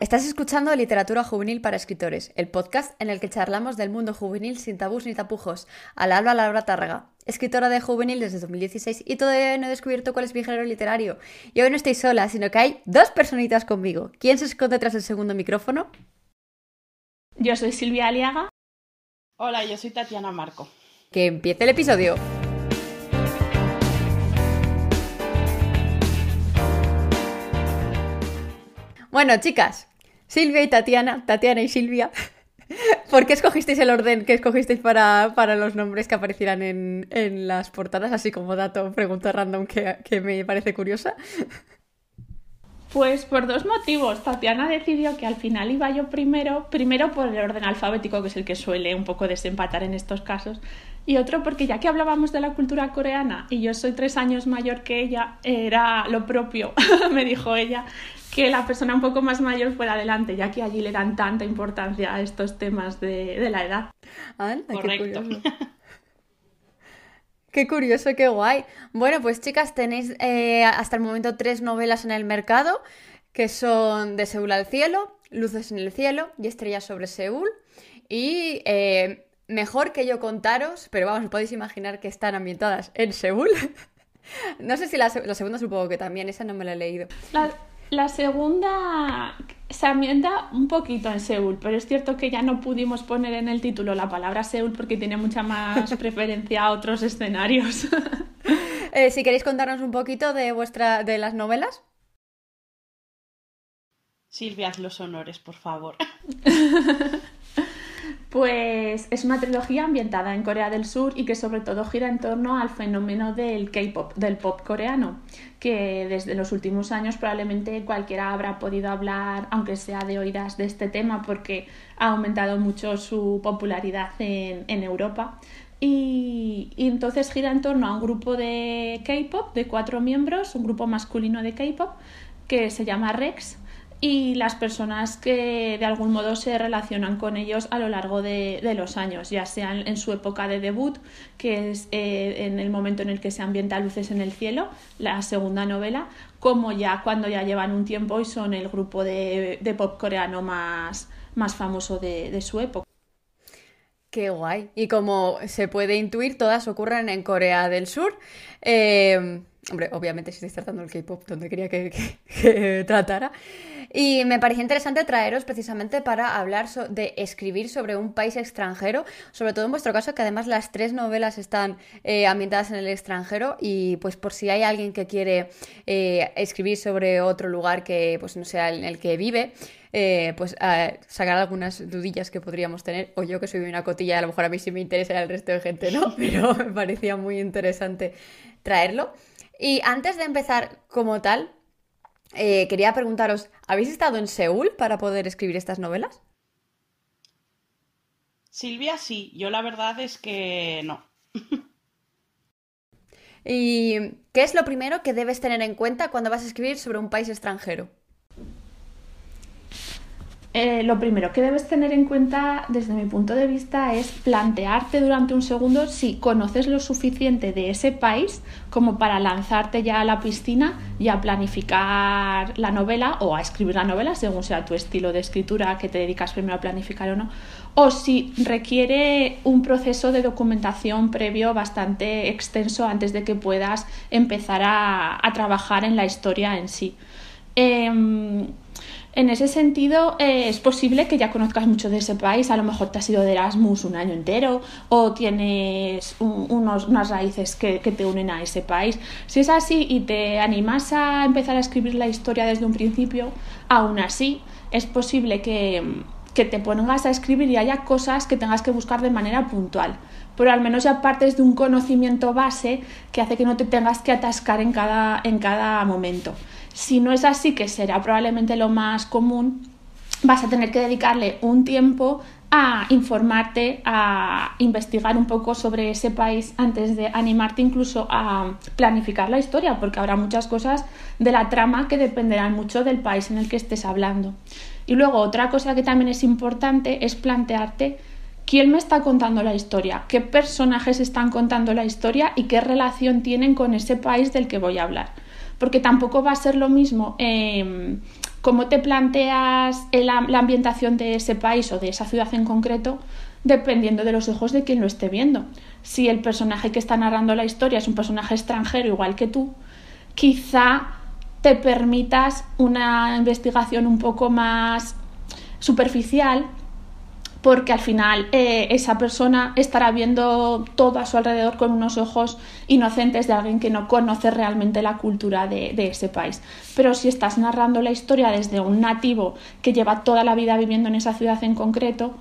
Estás escuchando Literatura Juvenil para Escritores, el podcast en el que charlamos del mundo juvenil sin tabús ni tapujos. Al habla Laura Tárrega, escritora de juvenil desde 2016 y todavía no he descubierto cuál es mi género literario. Y hoy no estoy sola, sino que hay dos personitas conmigo. ¿Quién se esconde tras el segundo micrófono? Yo soy Silvia Aliaga. Hola, yo soy Tatiana Marco. Que empiece el episodio. Bueno, chicas, Silvia y Tatiana, Tatiana y Silvia. ¿Por qué escogisteis el orden que escogisteis para, para los nombres que aparecieran en, en, las portadas? Así como dato, pregunta random que, que me parece curiosa. Pues por dos motivos. Tatiana decidió que al final iba yo primero, primero por el orden alfabético, que es el que suele un poco desempatar en estos casos, y otro porque ya que hablábamos de la cultura coreana y yo soy tres años mayor que ella, era lo propio, me dijo ella, que la persona un poco más mayor fuera adelante, ya que allí le dan tanta importancia a estos temas de, de la edad. Correcto. Qué curioso. Qué guay. Bueno, pues chicas, tenéis eh, hasta el momento tres novelas en el mercado, que son De Seúl al cielo, Luces en el cielo y Estrellas sobre Seúl. Y eh, mejor que yo contaros, pero vamos, podéis imaginar que están ambientadas en Seúl. no sé si la, la, segunda supongo que también, esa no me la he leído. La, la segunda se ambienta un poquito en Seúl, pero es cierto que ya no pudimos poner en el título la palabra Seúl porque tiene mucha más preferencia a otros escenarios. eh, si queréis contarnos un poquito de vuestra de las novelas. Silvia, haz los honores, por favor. Pues es una trilogía ambientada en Corea del Sur y que sobre todo gira en torno al fenómeno del K-pop, del pop coreano, que desde los últimos años probablemente cualquiera habrá podido hablar, aunque sea de oídas, de este tema porque ha aumentado mucho su popularidad en, en Europa. Y, y, entonces gira en torno a un grupo de K-pop de cuatro miembros, un grupo masculino de K-pop que se llama Rex y las personas que de algún modo se relacionan con ellos a lo largo de, de los años, ya sean en su época de debut, que es eh, en el momento en el que se ambienta Luces en el Cielo, la segunda novela, como ya cuando ya llevan un tiempo y son el grupo de, de pop coreano más, más famoso de, de, su época. Qué guay. Y como se puede intuir, todas ocurren en Corea del Sur. Eh, hombre, obviamente si estáis tratando el K-pop donde quería que, tratara. Y me parecía interesante traeros precisamente para hablar de escribir sobre un país extranjero, sobre todo en vuestro caso, que además las tres novelas están eh, ambientadas en el extranjero y pues por si hay alguien que quiere eh, escribir sobre otro lugar que pues no sea en el que vive, eh, pues sacar algunas dudillas que podríamos tener, o yo que soy una cotilla, a lo mejor a mí sí me interesa y al resto de gente no, pero me parecía muy interesante traerlo. Y antes de empezar como tal, eh, quería preguntaros, ¿habéis estado en Seúl para poder escribir estas novelas? Silvia, sí, yo la verdad es que no. ¿Y qué es lo primero que debes tener en cuenta cuando vas a escribir sobre un país extranjero? Eh, lo primero que debes tener en cuenta desde mi punto de vista es plantearte durante un segundo si conoces lo suficiente de ese país como para lanzarte ya a la piscina y a planificar la novela o a escribir la novela según sea tu estilo de escritura que te dedicas primero a planificar o no o si requiere un proceso de documentación previo bastante extenso antes de que puedas empezar a, trabajar en la historia en sí. Eh, en ese sentido, eh, es posible que ya conozcas mucho de ese país, a lo mejor te has ido de Erasmus un año entero o tienes un, unos, unas raíces que, que, te unen a ese país. Si es así y te animas a empezar a escribir la historia desde un principio, aún así es posible que, que te pongas a escribir y haya cosas que tengas que buscar de manera puntual. Pero al menos ya partes de un conocimiento base que hace que no te tengas que atascar en cada, en cada momento. Si no es así, que será probablemente lo más común, vas a tener que dedicarle un tiempo a informarte, a investigar un poco sobre ese país antes de animarte incluso a planificar la historia, porque habrá muchas cosas de la trama que dependerán mucho del país en el que estés hablando. Y luego otra cosa que también es importante es plantearte quién me está contando la historia, qué personajes están contando la historia y qué relación tienen con ese país del que voy a hablar porque tampoco va a ser lo mismo eh, cómo te planteas la, la ambientación de ese país o de esa ciudad en concreto dependiendo de los ojos de quien lo esté viendo. Si el personaje que está narrando la historia es un personaje extranjero igual que tú, quizá te permitas una investigación un poco más superficial porque al final eh, esa persona estará viendo todo a su alrededor con unos ojos inocentes de alguien que no conoce realmente la cultura de, ese país. Pero si estás narrando la historia desde un nativo que lleva toda la vida viviendo en esa ciudad en concreto,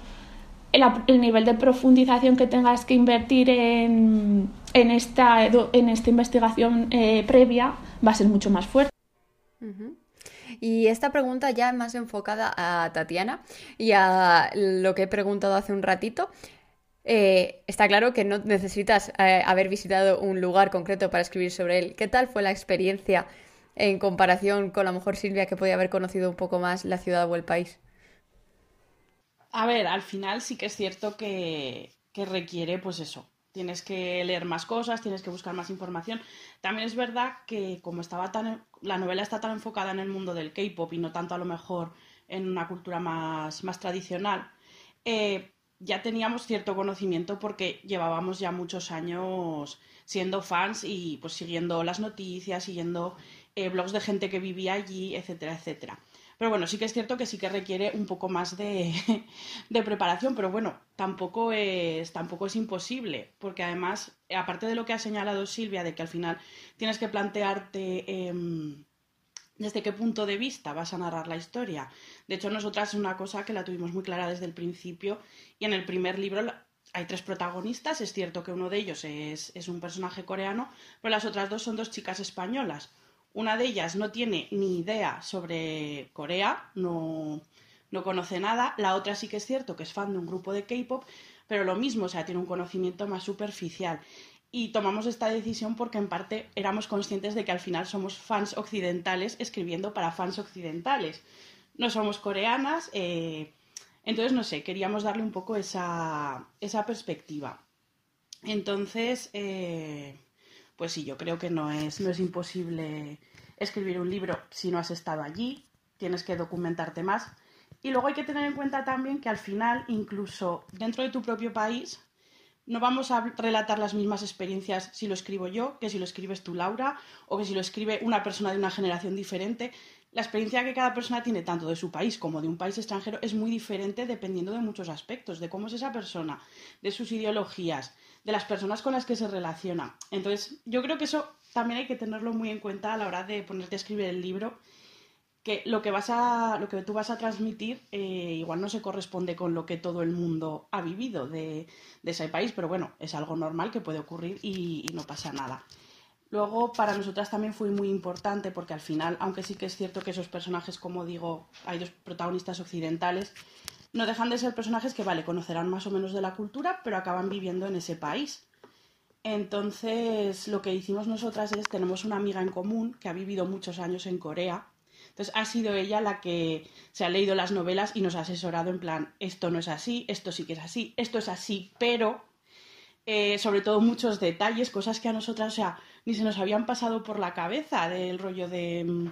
el, nivel de profundización que tengas que invertir en, esta, investigación eh, previa va a ser mucho más fuerte. Y esta pregunta ya más enfocada a Tatiana y a lo que he preguntado hace un ratito. Eh, está claro que no necesitas eh, haber visitado un lugar concreto para escribir sobre él. ¿Qué tal fue la experiencia en comparación con la mejor Silvia que podía haber conocido un poco más la ciudad o el país? A ver, al final sí que es cierto que, que requiere, pues eso, tienes que leer más cosas, tienes que buscar más información. También es verdad que como estaba tan la novela está tan enfocada en el mundo del K-pop y no tanto a lo mejor en una cultura más, más tradicional, eh, ya teníamos cierto conocimiento porque llevábamos ya muchos años siendo fans y pues siguiendo las noticias, siguiendo eh, blogs de gente que vivía allí, etcétera, etcétera. Pero bueno, sí que es cierto que sí que requiere un poco más de, preparación, pero bueno, tampoco es, tampoco es imposible, porque además, aparte de lo que ha señalado Silvia, de que al final tienes que plantearte em, desde qué punto de vista vas a narrar la historia. De hecho, nosotras es una cosa que la tuvimos muy clara desde el principio y en el primer libro hay tres protagonistas, es cierto que uno de ellos es, es un personaje coreano, pero las otras dos son dos chicas españolas. Una de ellas no tiene ni idea sobre Corea, no, no conoce nada. La otra sí que es cierto que es fan de un grupo de K-pop, pero lo mismo, o sea, tiene un conocimiento más superficial. Y tomamos esta decisión porque en parte éramos conscientes de que al final somos fans occidentales escribiendo para fans occidentales. No somos coreanas, eh, entonces no sé, queríamos darle un poco esa, esa perspectiva. Entonces, eh, pues sí, yo creo que no es, no es imposible escribir un libro si no has estado allí, tienes que documentarte más. Y luego hay que tener en cuenta también que al final, incluso dentro de tu propio país, no vamos a relatar las mismas experiencias si lo escribo yo, que si lo escribes tú, Laura, o que si lo escribe una persona de una generación diferente. La experiencia que cada persona tiene, tanto de su país como de un país extranjero, es muy diferente dependiendo de muchos aspectos, de cómo es esa persona, de sus ideologías, de las personas con las que se relaciona. Entonces, yo creo que eso también hay que tenerlo muy en cuenta a la hora de ponerte a escribir el libro, que lo que, vas a, lo que tú vas a transmitir eh, igual no se corresponde con lo que todo el mundo ha vivido de, ese país, pero bueno, es algo normal que puede ocurrir y, y no pasa nada. Luego, para nosotras también fue muy importante porque al final, aunque sí que es cierto que esos personajes, como digo, hay dos protagonistas occidentales, no dejan de ser personajes que, vale, conocerán más o menos de la cultura, pero acaban viviendo en ese país. Entonces, lo que hicimos nosotras es, tenemos una amiga en común que ha vivido muchos años en Corea. Entonces, ha sido ella la que se ha leído las novelas y nos ha asesorado en plan, esto no es así, esto sí que es así, esto es así, pero, eh, sobre todo muchos detalles, cosas que a nosotras, o sea, ni se nos habían pasado por la cabeza del rollo de mm,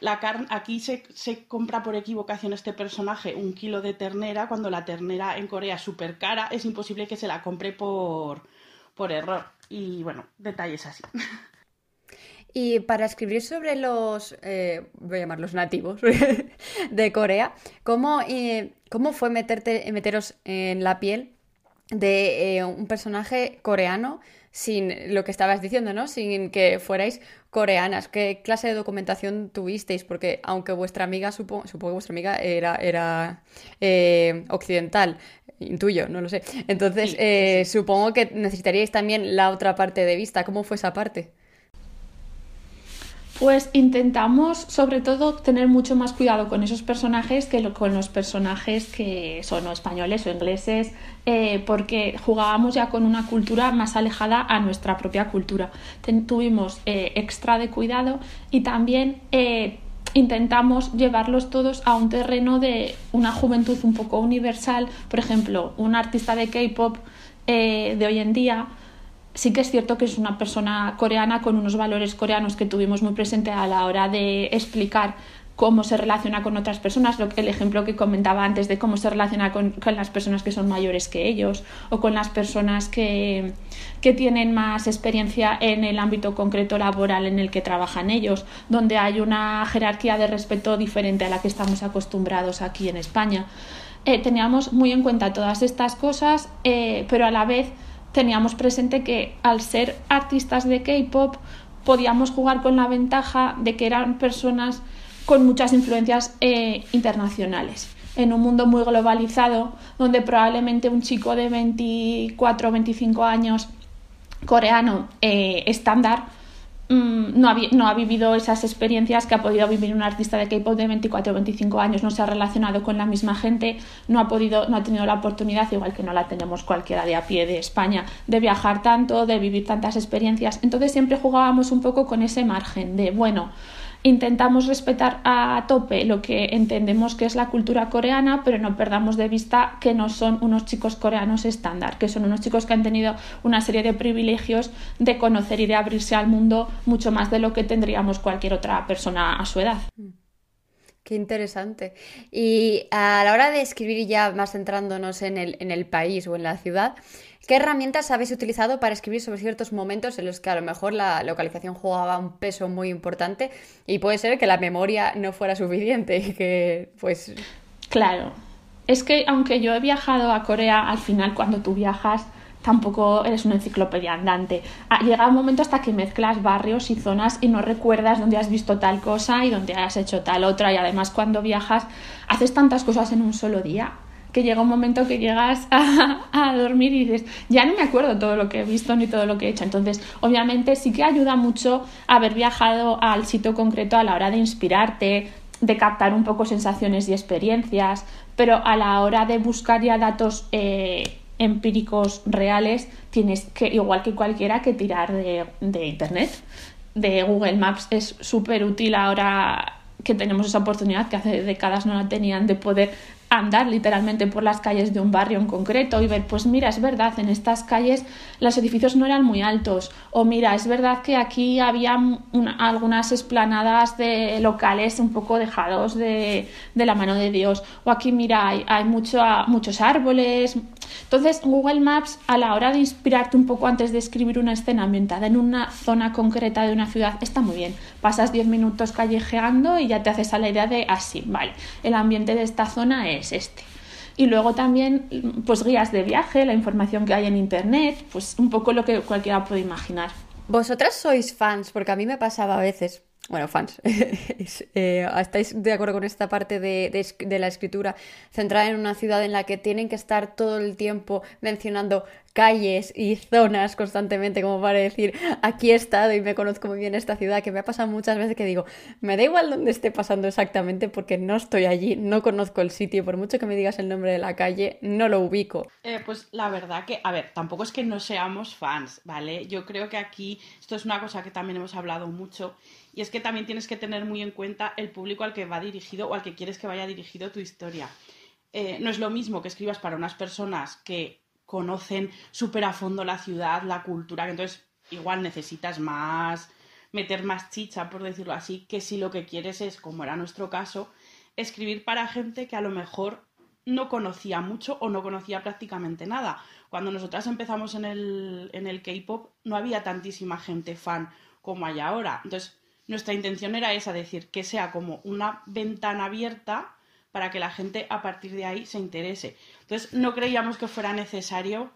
la carne, aquí se, compra por equivocación este personaje un kilo de ternera, cuando la ternera en Corea es súper cara, es imposible que se la compre por, por error. Y bueno, detalles así. Y para escribir sobre los, eh, voy a llamarlos nativos de Corea, ¿cómo, eh, ¿cómo fue meterte, meteros en la piel de eh, un personaje coreano sin lo que estabas diciendo, ¿no? Sin que fuerais coreanas. ¿Qué clase de documentación tuvisteis? Porque aunque vuestra amiga, supongo, supongo que vuestra amiga era, era eh, occidental, intuyo, no lo sé. Entonces, eh, supongo que necesitaríais también la otra parte de vista. ¿Cómo fue esa parte? Pues intentamos sobre todo tener mucho más cuidado con esos personajes que con los personajes que son españoles o ingleses, eh, porque jugábamos ya con una cultura más alejada a nuestra propia cultura. tuvimos eh, extra de cuidado y también eh, intentamos llevarlos todos a un terreno de una juventud un poco universal. Por ejemplo, un artista de K-pop de hoy en día sí que es cierto que es una persona coreana con unos valores coreanos que tuvimos muy presente a la hora de explicar cómo se relaciona con otras personas, el ejemplo que comentaba antes de cómo se relaciona con, las personas que son mayores que ellos o con las personas que, que tienen más experiencia en el ámbito concreto laboral en el que trabajan ellos, donde hay una jerarquía de respeto diferente a la que estamos acostumbrados aquí en España. Eh, teníamos muy en cuenta todas estas cosas, eh, pero a la vez teníamos presente que al ser artistas de K-pop podíamos jugar con la ventaja de que eran personas con muchas influencias eh, internacionales. En un mundo muy globalizado, donde probablemente un chico de 24 o 25 años coreano eh, estándar mm, no, ha, no, ha, vivido esas experiencias que ha podido vivir un artista de K-pop de 24 o 25 años, no se ha relacionado con la misma gente, no ha, podido, no ha tenido la oportunidad, igual que no la tenemos cualquiera de a pie de España, de viajar tanto, de vivir tantas experiencias. Entonces siempre jugábamos un poco con ese margen de, bueno, intentamos respetar a tope lo que entendemos que es la cultura coreana, pero no perdamos de vista que no son unos chicos coreanos estándar, que son unos chicos que han tenido una serie de privilegios de conocer y de abrirse al mundo mucho más de lo que tendríamos cualquier otra persona a su edad. Qué interesante. Y a la hora de escribir ya más centrándonos en el, en el país o en la ciudad, ¿Qué herramientas habéis utilizado para escribir sobre ciertos momentos en los que a lo mejor la localización jugaba un peso muy importante y puede ser que la memoria no fuera suficiente y que pues... Claro, es que aunque yo he viajado a Corea, al final cuando tú viajas tampoco eres una enciclopedia andante. Ah, llega un momento hasta que mezclas barrios y zonas y no recuerdas dónde has visto tal cosa y dónde has hecho tal otra. Y además cuando viajas haces tantas cosas en un solo día que llega un momento que llegas a, dormir y dices, ya no me acuerdo todo lo que he visto ni todo lo que he hecho. Entonces, obviamente sí que ayuda mucho haber viajado al sitio concreto a la hora de inspirarte, de captar un poco sensaciones y experiencias, pero a la hora de buscar ya datos eh, empíricos reales, tienes que, igual que cualquiera, que tirar de, de Internet. De Google Maps es súper útil ahora que tenemos esa oportunidad que hace décadas no la tenían de poder andar literalmente por las calles de un barrio en concreto y ver, pues mira, es verdad, en estas calles los edificios no eran muy altos, o mira, es verdad que aquí había algunas esplanadas de locales un poco dejados de, de la mano de Dios, o aquí mira, hay, hay mucho, muchos árboles. Entonces, Google Maps, a la hora de inspirarte un poco antes de escribir una escena ambientada en una zona concreta de una ciudad, está muy bien. Pasas 10 minutos callejeando y ya te haces a la idea de así, ah, vale, el ambiente de esta zona es es este. Y luego también, pues guías de viaje, la información que hay en internet, pues un poco lo que cualquiera puede imaginar. ¿Vosotras sois fans? Porque a mí me pasaba a veces bueno, fans, eh, ¿estáis de acuerdo con esta parte de, de, la escritura centrada en una ciudad en la que tienen que estar todo el tiempo mencionando calles y zonas constantemente como para decir, aquí he estado y me conozco muy bien esta ciudad, que me ha pasado muchas veces que digo, me da igual dónde esté pasando exactamente porque no estoy allí, no conozco el sitio, por mucho que me digas el nombre de la calle, no lo ubico. Eh, pues la verdad que, a ver, tampoco es que no seamos fans, ¿vale? Yo creo que aquí esto es una cosa que también hemos hablado mucho y es que también tienes que tener muy en cuenta el público al que va dirigido o al que quieres que vaya dirigido tu historia. Eh, no es lo mismo que escribas para unas personas que conocen súper a fondo la ciudad, la cultura, que entonces igual necesitas más, meter más chicha, por decirlo así, que si lo que quieres es, como era nuestro caso, escribir para gente que a lo mejor no conocía mucho o no conocía prácticamente nada. Cuando nosotras empezamos en el, en el K-pop no había tantísima gente fan como hay ahora. Entonces, nuestra intención era esa, decir, que sea como una ventana abierta para que la gente a partir de ahí se interese. Entonces, no creíamos que fuera necesario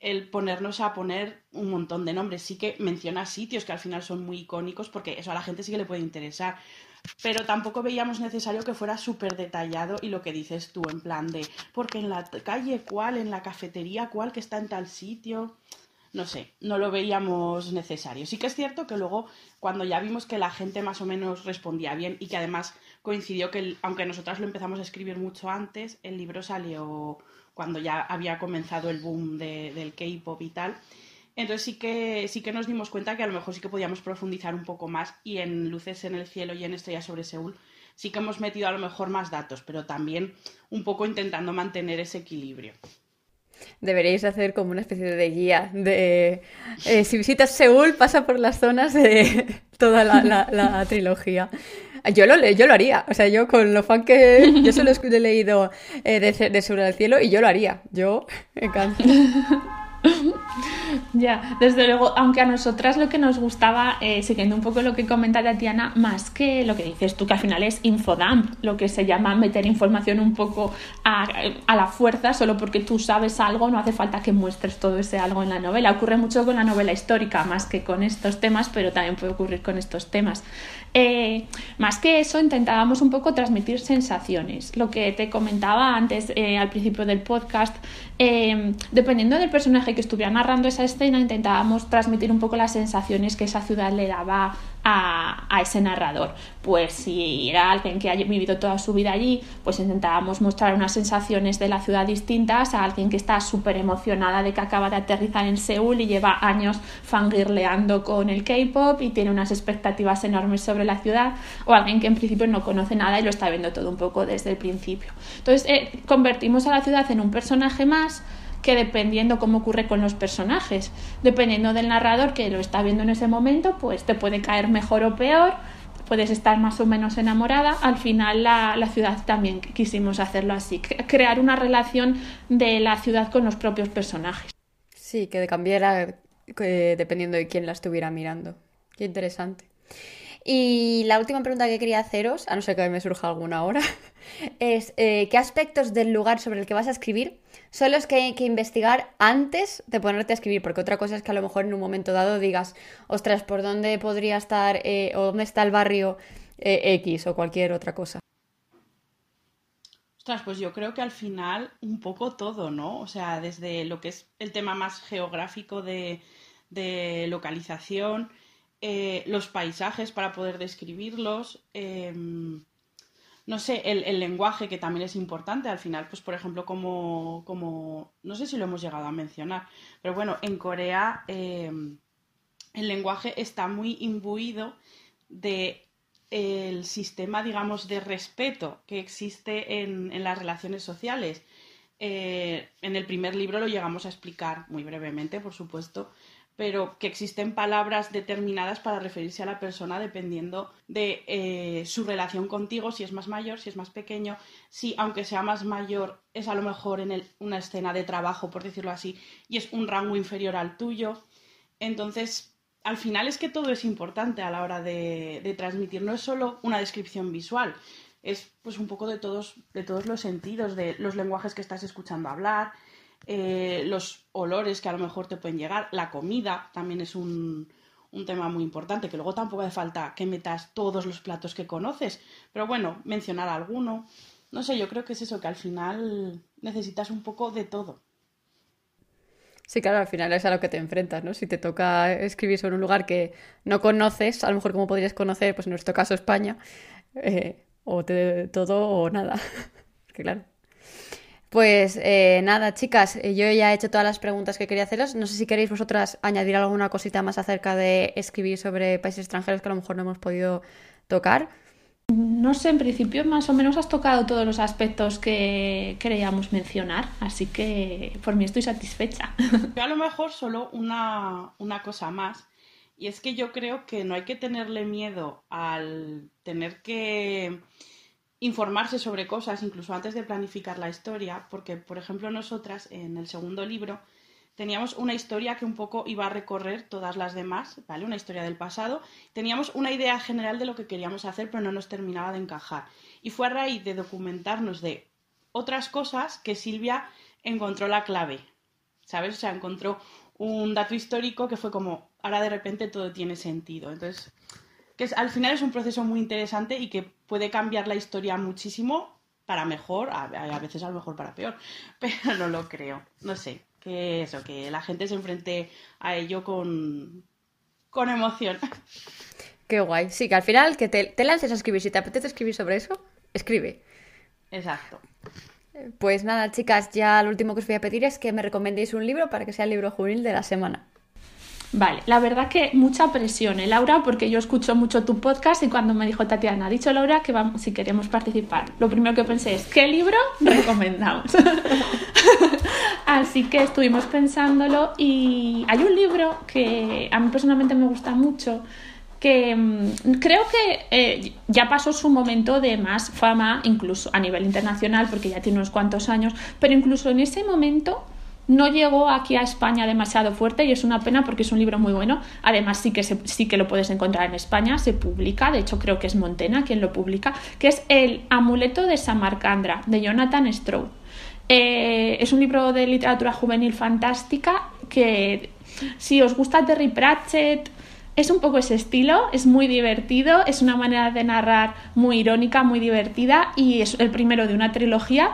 el ponernos a poner un montón de nombres. Sí que menciona sitios que al final son muy icónicos porque eso a la gente sí que le puede interesar. Pero tampoco veíamos necesario que fuera súper detallado y lo que dices tú, en plan de, porque en la calle cuál, en la cafetería cuál que está en tal sitio no sé, no lo veíamos necesario. Sí que es cierto que luego, cuando ya vimos que la gente más o menos respondía bien y que además coincidió que, aunque nosotras lo empezamos a escribir mucho antes, el libro salió cuando ya había comenzado el boom del K-pop y tal. Entonces sí que, sí que nos dimos cuenta que a lo mejor sí que podíamos profundizar un poco más y en Luces en el Cielo y en Estrella sobre Seúl sí que hemos metido a lo mejor más datos, pero también un poco intentando mantener ese equilibrio. Deberíais hacer como una especie de guía de eh, si visitas Seúl, pasa por las zonas de toda la, trilogía. Yo lo, yo lo haría, o sea, yo con lo fan que... Yo solo he leído eh, de, de Sobre el Cielo y yo lo haría, yo encanta. Ya, desde luego, aunque a nosotras lo que nos gustaba, eh, siguiendo un poco lo que comenta Tatiana, más que lo que dices tú, que al final es infodump, lo que se llama meter información un poco a, a, la fuerza, solo porque tú sabes algo, no hace falta que muestres todo ese algo en la novela. Ocurre mucho con la novela histórica, más que con estos temas, pero también puede ocurrir con estos temas. Eh, más que eso, intentábamos un poco transmitir sensaciones. Lo que te comentaba antes eh, al principio del podcast, eh, dependiendo del personaje que estuviera narrando esa escena, intentábamos transmitir un poco las sensaciones que esa ciudad le daba a, ese narrador. Pues si era alguien que ha vivido toda su vida allí, pues intentábamos mostrar unas sensaciones de la ciudad distintas a alguien que está súper emocionada de que acaba de aterrizar en Seúl y lleva años fangirleando con el K-pop y tiene unas expectativas enormes sobre la ciudad, o alguien que en principio no conoce nada y lo está viendo todo un poco desde el principio. Entonces, eh, convertimos a la ciudad en un personaje más que dependiendo cómo ocurre con los personajes, dependiendo del narrador que lo está viendo en ese momento, pues te puede caer mejor o peor, puedes estar más o menos enamorada. Al final la, la ciudad también quisimos hacerlo así, crear una relación de la ciudad con los propios personajes. Sí, que cambiara dependiendo de quién la estuviera mirando. Qué interesante. Y la última pregunta que quería haceros, a no ser que me surja alguna ahora, es eh, ¿qué aspectos del lugar sobre el que vas a escribir son los que hay que investigar antes de ponerte a escribir? Porque otra cosa es que a lo mejor en un momento dado digas, ostras, ¿por dónde podría estar eh, o dónde está el barrio eh, X o cualquier otra cosa? Ostras, pues yo creo que al final un poco todo, ¿no? O sea, desde lo que es el tema más geográfico de, de localización, eh, los paisajes para poder describirlos, em, no sé, el, lenguaje que también es importante al final, pues por ejemplo, como, como, no sé si lo hemos llegado a mencionar, pero bueno, en Corea em, el lenguaje está muy imbuido de el sistema, digamos, de respeto que existe en, en las relaciones sociales. Eh, en el primer libro lo llegamos a explicar muy brevemente, por supuesto, pero que existen palabras determinadas para referirse a la persona dependiendo de eh, su relación contigo, si es más mayor, si es más pequeño, si aunque sea más mayor es a lo mejor en una escena de trabajo, por decirlo así, y es un rango inferior al tuyo. Entonces, al final es que todo es importante a la hora de, de transmitir, no es solo una descripción visual, es pues un poco de todos, de todos los sentidos, de los lenguajes que estás escuchando hablar, eh, los olores que a lo mejor te pueden llegar, la comida también es un, un tema muy importante, que luego tampoco hace falta que metas todos los platos que conoces, pero bueno, mencionar alguno. No sé, yo creo que es eso, que al final necesitas un poco de todo. Sí, claro, al final es a lo que te enfrentas, ¿no? Si te toca escribir sobre un lugar que no conoces, a lo mejor como podrías conocer, pues en nuestro caso España, eh, o todo o nada. que claro. Pues eh, nada, chicas, eh, yo ya he hecho todas las preguntas que quería haceros. No sé si queréis vosotras añadir alguna cosita más acerca de escribir sobre países extranjeros que a lo mejor no hemos podido tocar. No sé, en principio más o menos has tocado todos los aspectos que queríamos mencionar, así que por mí estoy satisfecha. Yo a lo mejor solo una, una cosa más, y es que yo creo que no hay que tenerle miedo al tener que informarse sobre cosas incluso antes de planificar la historia, porque, por ejemplo, nosotras en el segundo libro teníamos una historia que un poco iba a recorrer todas las demás, ¿vale? Una historia del pasado. Teníamos una idea general de lo que queríamos hacer, pero no nos terminaba de encajar. Y fue a raíz de documentarnos de otras cosas que Silvia encontró la clave, ¿sabes? O sea, encontró un dato histórico que fue como, ahora de repente todo tiene sentido. Entonces, que al final es un proceso muy interesante y que puede cambiar la historia muchísimo para mejor, a, veces a lo mejor para peor, pero no lo creo. No sé, que eso, que la gente se enfrente a ello con, con emoción. Qué guay. Sí, que al final que te, te lances a escribir. Si te apetece escribir sobre eso, escribe. Exacto. Pues nada, chicas, ya lo último que os voy a pedir es que me recomendéis un libro para que sea el libro juvenil de la semana. Vale, la verdad que mucha presión, ¿eh, Laura? Porque yo escucho mucho tu podcast y cuando me dijo Tatiana, ha dicho Laura que vamos, si queremos participar, lo primero que pensé es, ¿qué libro recomendamos? Así que estuvimos pensándolo y hay un libro que a mí personalmente me gusta mucho que mm, creo que eh, ya pasó su momento de más fama, incluso a nivel internacional, porque ya tiene unos cuantos años, pero incluso en ese momento no llegó aquí a España demasiado fuerte y es una pena porque es un libro muy bueno. Además, sí que, sí que lo puedes encontrar en España, se publica, de hecho creo que es Montena quien lo publica, que es El amuleto de Samarcandra, de Jonathan Stroud. Eh, es un libro de literatura juvenil fantástica que si os gusta Terry Pratchett, es un poco ese estilo, es muy divertido, es una manera de narrar muy irónica, muy divertida y es el primero de una trilogía.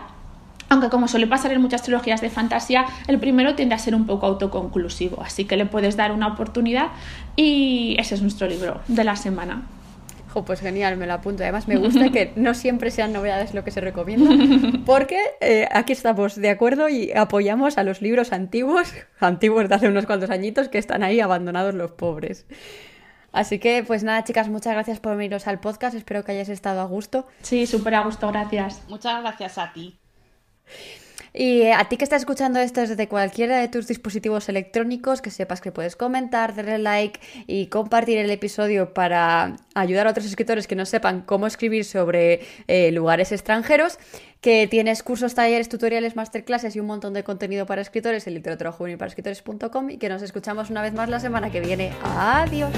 Aunque como suele pasar en muchas trilogías de fantasía, el primero tiende a ser un poco autoconclusivo, así que le puedes dar una oportunidad y ese es nuestro libro de la semana pues genial, me lo apunto. Además, me gusta que no siempre sean novedades lo que se recomienda, porque eh, aquí estamos de acuerdo y apoyamos a los libros antiguos, antiguos de hace unos cuantos añitos, que están ahí abandonados los pobres. Así que, pues nada, chicas, muchas gracias por veniros al podcast. Espero que hayáis estado a gusto. Sí, súper a gusto, gracias. Muchas gracias a ti. Y eh, a ti que estás escuchando esto desde cualquiera de tus dispositivos electrónicos, que sepas que puedes comentar, darle like y compartir el episodio para ayudar a otros escritores que no sepan cómo escribir sobre eh, lugares extranjeros, que tienes cursos, talleres, tutoriales, masterclasses y un montón de contenido para escritores en literatura y que nos escuchamos una vez más la semana que viene. Adiós.